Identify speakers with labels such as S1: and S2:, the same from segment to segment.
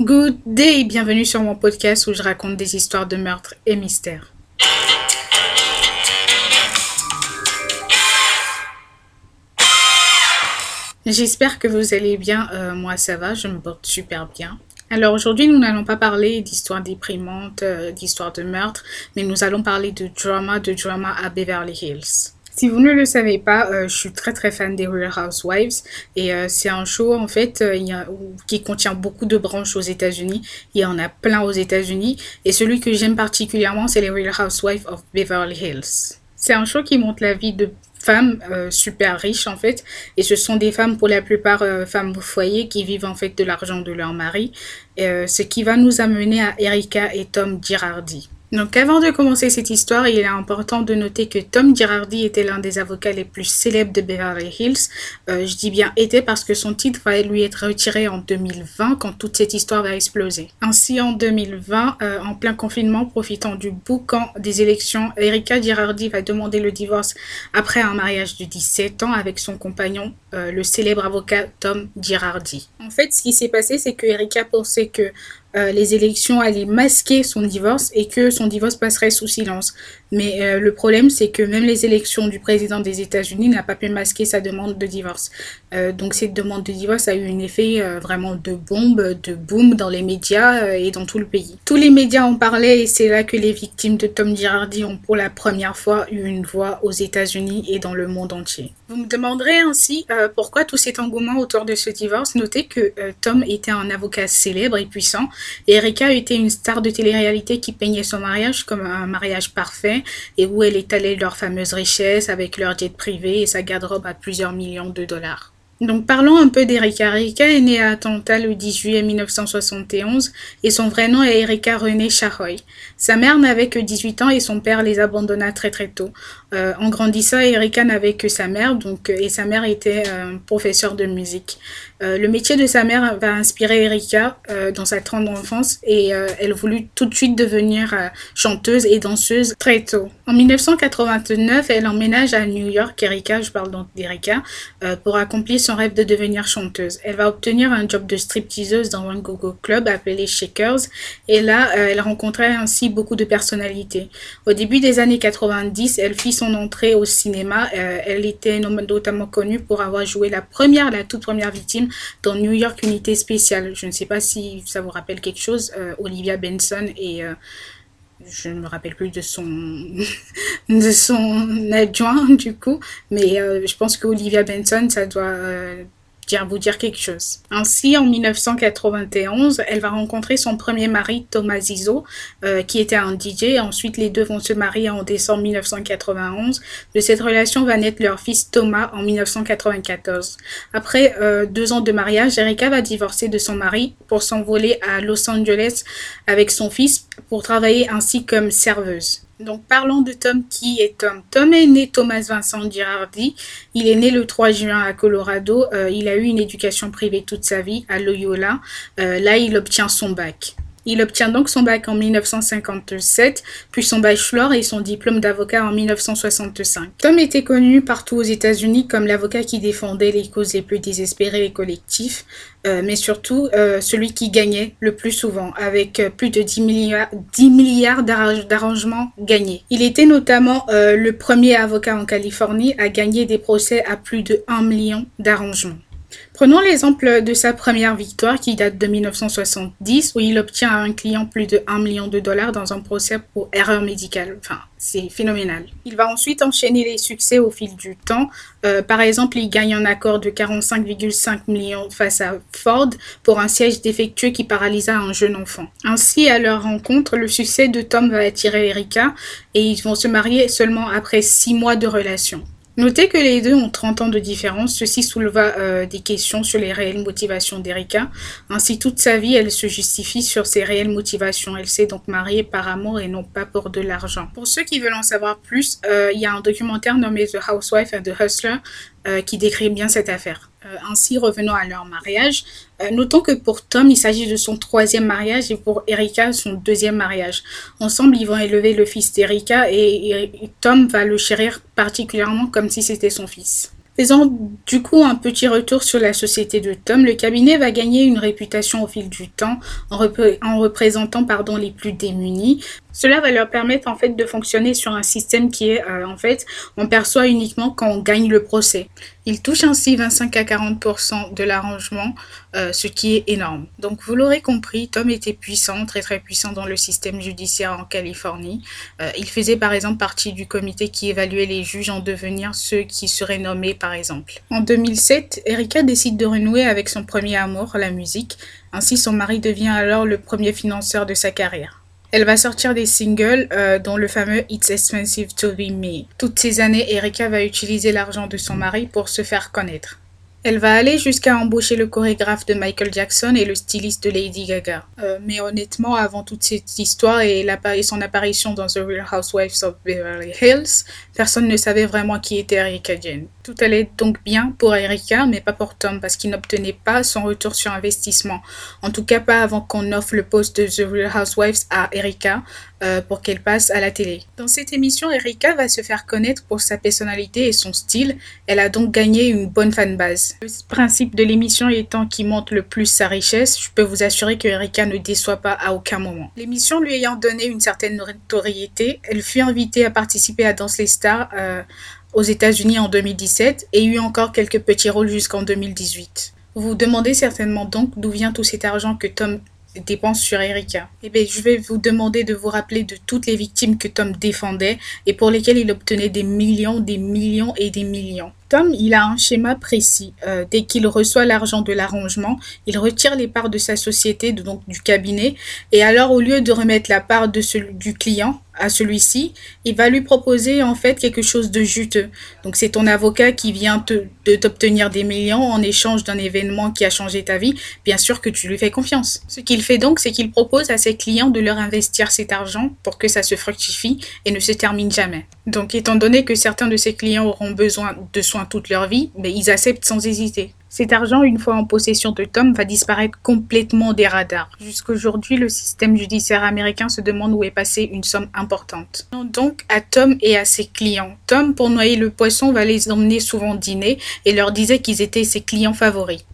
S1: Good day bienvenue sur mon podcast où je raconte des histoires de meurtre et mystères. J'espère que vous allez bien. Euh, moi, ça va, je me porte super bien. Alors aujourd'hui, nous n'allons pas parler d'histoires déprimantes, euh, d'histoires de meurtre, mais nous allons parler de drama, de drama à Beverly Hills. Si vous ne le savez pas, euh, je suis très très fan des Real Housewives et euh, c'est un show en fait euh, qui contient beaucoup de branches aux États-Unis. Il y en a plein aux États-Unis et celui que j'aime particulièrement c'est les Real Housewives of Beverly Hills. C'est un show qui montre la vie de femmes super riches en fait et ce sont des femmes pour la plupart femmes au foyer qui vivent en fait de l'argent de leur mari ce qui va nous amener à Erika et Tom Girardi. Donc avant de commencer cette histoire, il est important de noter que Tom Girardi était l'un des avocats les plus célèbres de Beverly Hills. Euh, je dis bien était parce que son titre va lui être retiré en 2020 quand toute cette histoire va exploser. Ainsi en 2020, euh, en plein confinement, profitant du boucan des élections, Erika Girardi va demander le divorce après un mariage de 17 ans avec son compagnon, euh, le célèbre avocat Tom Girardi. En fait, ce qui s'est passé, c'est que Erika pensait que euh, les élections allaient masquer son divorce et que son divorce passerait sous silence. Mais euh, le problème, c'est que même les élections du président des États-Unis n'a pas pu masquer sa demande de divorce. Euh, donc cette demande de divorce a eu un effet vraiment de bombe, de boom dans les médias et dans tout le pays. Tous les médias en parlaient et c'est là que les victimes de Tom Girardi ont pour la première fois eu une voix aux États-Unis et dans le monde entier. Vous me demanderez ainsi pourquoi tout cet engouement autour de ce divorce? Notez que Tom était un avocat célèbre et puissant et Erika était une star de télé-réalité qui peignait son mariage comme un mariage parfait et où elle étalait leur fameuse richesse avec leur jet privé et sa garde-robe à plusieurs millions de dollars. Donc parlons un peu d'Erika. Erika est née à Atlanta le 10 juillet 1971 et son vrai nom est Erika Renée Chahoy. Sa mère n'avait que 18 ans et son père les abandonna très très tôt. Euh, en grandissant, Erika n'avait que sa mère donc, et sa mère était euh, professeure de musique. Euh, le métier de sa mère va inspirer Erika euh, dans sa tendre enfance et euh, elle voulut tout de suite devenir chanteuse et danseuse très tôt. En 1989, elle emménage à New York, Erika, je parle donc d'Erika, pour accomplir son rêve de devenir chanteuse. Elle va obtenir un job de stripteaseuse dans un go-go club appelé Shakers et là, elle rencontrait ainsi beaucoup de personnalités. Au début des années 90, elle fit son entrée au cinéma. elle était notamment connue pour avoir joué la première, la toute première victime dans New York Unité Spéciale. Je ne sais pas si ça vous rappelle quelque chose. Euh, Olivia Benson et euh, je ne me rappelle plus de son de son adjoint du coup, mais euh, je pense que Olivia Benson, ça doit vous dire quelque chose. Ainsi, en 1991, elle va rencontrer son premier mari, Thomas Zizzo, euh, qui était un DJ. Ensuite, les deux vont se marier en décembre 1991. De cette relation va naître leur fils Thomas en 1994. Après euh, deux ans de mariage, Erika va divorcer de son mari pour s'envoler à Los Angeles avec son fils pour travailler ainsi comme serveuse. Donc parlons de Tom. Qui est Tom Tom est né Thomas Vincent Girardi. Il est né le 3 juin à Colorado. Euh, il a eu une éducation privée toute sa vie à Loyola. Euh, là, il obtient son bac. Il obtient donc son bac en 1957, puis son bachelor et son diplôme d'avocat en 1965. Tom était connu partout aux États-Unis comme l'avocat qui défendait les causes les plus désespérées et collectifs, euh, mais surtout euh, celui qui gagnait le plus souvent, avec euh, plus de 10 milliards, 10 milliards d'arrangements gagnés. Il était notamment le premier avocat en Californie à gagner des procès à plus de 1 million d'arrangements. Prenons l'exemple de sa première victoire qui date de 1970 où il obtient à un client plus de 1 million de dollars dans un procès pour erreur médicale. Enfin, c'est phénoménal. Il va ensuite enchaîner les succès au fil du temps. Euh, par exemple, il gagne un accord de 45,5 millions face à Ford pour un siège défectueux qui paralysa un jeune enfant. Ainsi, à leur rencontre, le succès de Tom va attirer Erika et ils vont se marier seulement après 6 mois de relation. Notez que les deux ont 30 ans de différence, ceci souleva euh, des questions sur les réelles motivations d'Erika. Ainsi, toute sa vie, elle se justifie sur ses réelles motivations. Elle s'est donc mariée par amour et non pas pour de l'argent. Pour ceux qui veulent en savoir plus, euh, il y a un documentaire nommé The Housewife and the Hustler euh, qui décrit bien cette affaire. Euh, ainsi, revenons à leur mariage. Euh, notons que pour Tom, il s'agit de son troisième mariage et pour Erika, son deuxième mariage. Ensemble, ils vont élever le fils d'Erika et, Tom va le chérir particulièrement comme si c'était son fils. Faisant du coup un petit retour sur la société de Tom, le cabinet va gagner une réputation au fil du temps en, représentant pardon, les plus démunis. Cela va leur permettre en fait de fonctionner sur un système qui est euh, en fait on perçoit uniquement quand on gagne le procès. Ils touchent ainsi 25 à 40% de l'arrangement, euh, ce qui est énorme. Donc vous l'aurez compris, Tom était puissant, très très puissant dans le système judiciaire en Californie. Euh, il faisait par exemple partie du comité qui évaluait les juges en devenir ceux qui seraient nommés par exemple. En 2007, Erika décide de renouer avec son premier amour, la musique. Ainsi son mari devient alors le premier financeur de sa carrière. Elle va sortir des singles, euh, dont le fameux It's Expensive to Be Me. Toutes ces années, Erika va utiliser l'argent de son mari pour se faire connaître. Elle va aller jusqu'à embaucher le chorégraphe de Michael Jackson et le styliste de Lady Gaga. Euh, mais honnêtement, avant toute cette histoire et, son apparition dans The Real Housewives of Beverly Hills, personne ne savait vraiment qui était Erika Jane. Tout allait donc bien pour Erika, mais pas pour Tom, parce qu'il n'obtenait pas son retour sur investissement. En tout cas, pas avant qu'on offre le poste de The Real Housewives à Erika, euh, pour qu'elle passe à la télé. Dans cette émission, Erika va se faire connaître pour sa personnalité et son style. Elle a donc gagné une bonne fanbase. Le principe de l'émission étant qui montre le plus sa richesse, je peux vous assurer que Erika ne déçoit pas à aucun moment. L'émission lui ayant donné une certaine notoriété, elle fut invitée à participer à Danse les Stars euh, aux États-Unis en 2017 et eut encore quelques petits rôles jusqu'en 2018. Vous vous demandez certainement donc d'où vient tout cet argent que Tom dépenses sur Erika. Eh bien, je vais vous demander de vous rappeler de toutes les victimes que Tom défendait et pour lesquelles il obtenait des millions, des millions et des millions. Tom, il a un schéma précis. Euh, dès qu'il reçoit l'argent de l'arrangement, il retire les parts de sa société, donc du cabinet, et alors au lieu de remettre la part de celui, du client, à celui-ci, il va lui proposer en fait quelque chose de juteux. Donc c'est ton avocat qui vient te, de t'obtenir des millions en échange d'un événement qui a changé ta vie. Bien sûr que tu lui fais confiance. Ce qu'il fait donc, c'est qu'il propose à ses clients de leur investir cet argent pour que ça se fructifie et ne se termine jamais. Donc étant donné que certains de ses clients auront besoin de soins toute leur vie, mais ils acceptent sans hésiter. Cet argent, une fois en possession de Tom, va disparaître complètement des radars. Jusqu'aujourd'hui, le système judiciaire américain se demande où est passée une somme importante. Donc à Tom et à ses clients. Tom, pour noyer le poisson, va les emmener souvent dîner et leur disait qu'ils étaient ses clients favoris.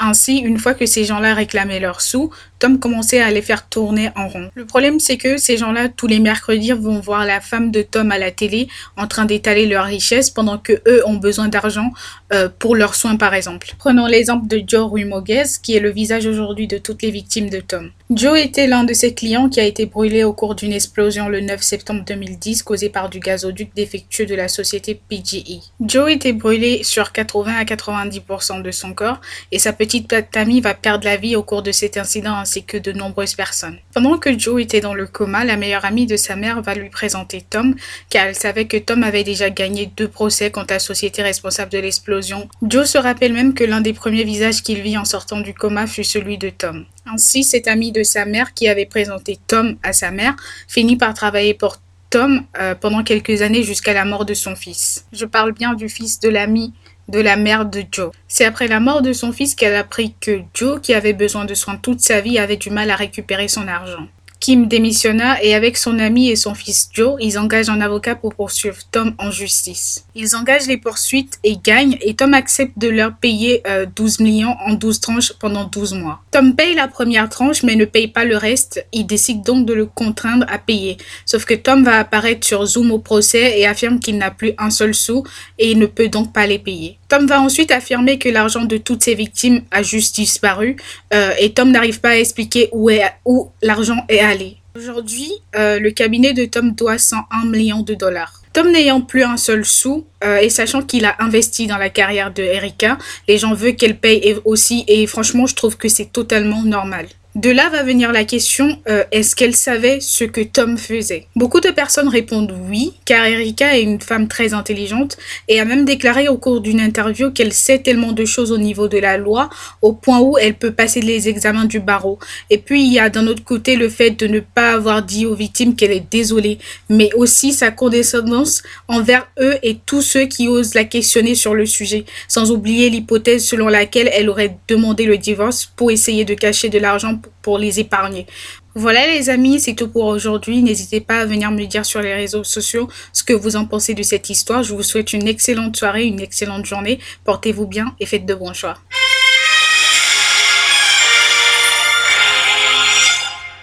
S1: Ainsi, une fois que ces gens-là réclamaient leurs sous, Tom commençait à les faire tourner en rond. Le problème, c'est que ces gens-là, tous les mercredis, vont voir la femme de Tom à la télé en train d'étaler leur richesse pendant que eux ont besoin d'argent euh, pour leurs soins, par exemple. Prenons l'exemple de Joe Ruimoguez, qui est le visage aujourd'hui de toutes les victimes de Tom. Joe était l'un de ses clients qui a été brûlé au cours d'une explosion le 9 septembre 2010 causée par du gazoduc défectueux de la société PGE. Joe était brûlé sur 80 à 90% de son corps et sa petite amie va perdre la vie au cours de cet incident que de nombreuses personnes. Pendant que Joe était dans le coma, la meilleure amie de sa mère va lui présenter Tom, car elle savait que Tom avait déjà gagné deux procès contre la société responsable de l'explosion. Joe se rappelle même que l'un des premiers visages qu'il vit en sortant du coma fut celui de Tom. Ainsi, cet ami de sa mère qui avait présenté Tom à sa mère finit par travailler pour Tom euh, pendant quelques années jusqu'à la mort de son fils. Je parle bien du fils de l'ami de la mère de Joe. C'est après la mort de son fils qu'elle a appris que Joe, qui avait besoin de soins toute sa vie, avait du mal à récupérer son argent. Kim démissionna et avec son ami et son fils Joe, ils engagent un avocat pour poursuivre Tom en justice. Ils engagent les poursuites et gagnent et Tom accepte de leur payer 12 euh, millions en 12 tranches pendant 12 mois. Tom paye la première tranche mais ne paye pas le reste. Il décide donc de le contraindre à payer. Sauf que Tom va apparaître sur Zoom au procès et affirme qu'il n'a plus un seul sou et il ne peut donc pas les payer. Tom va ensuite affirmer que l'argent de toutes ses victimes a juste disparu euh, et Tom n'arrive pas à expliquer où, où l'argent est allé. Aujourd'hui, euh, le cabinet de Tom doit 101 millions de dollars. Tom n'ayant plus un seul sou euh, et sachant qu'il a investi dans la carrière de Erika, les gens veulent qu'elle paye aussi et franchement je trouve que c'est totalement normal. De là va venir la question, euh, est-ce qu'elle savait ce que Tom faisait? Beaucoup de personnes répondent oui, car Erika est une femme très intelligente et a même déclaré au cours d'une interview qu'elle sait tellement de choses au niveau de la loi, au point où elle peut passer les examens du barreau. Et puis il y a d'un autre côté le fait de ne pas avoir dit aux victimes qu'elle est désolée, mais aussi sa condescendance envers eux et tous ceux qui osent la questionner sur le sujet, sans oublier l'hypothèse selon laquelle elle aurait demandé le divorce pour essayer de cacher de l'argent pour les épargner. Voilà les amis, c'est tout pour aujourd'hui. N'hésitez pas à venir me dire sur les réseaux sociaux ce que vous en pensez de cette histoire. Je vous souhaite une excellente soirée, une excellente journée. Portez-vous bien et faites de bons choix.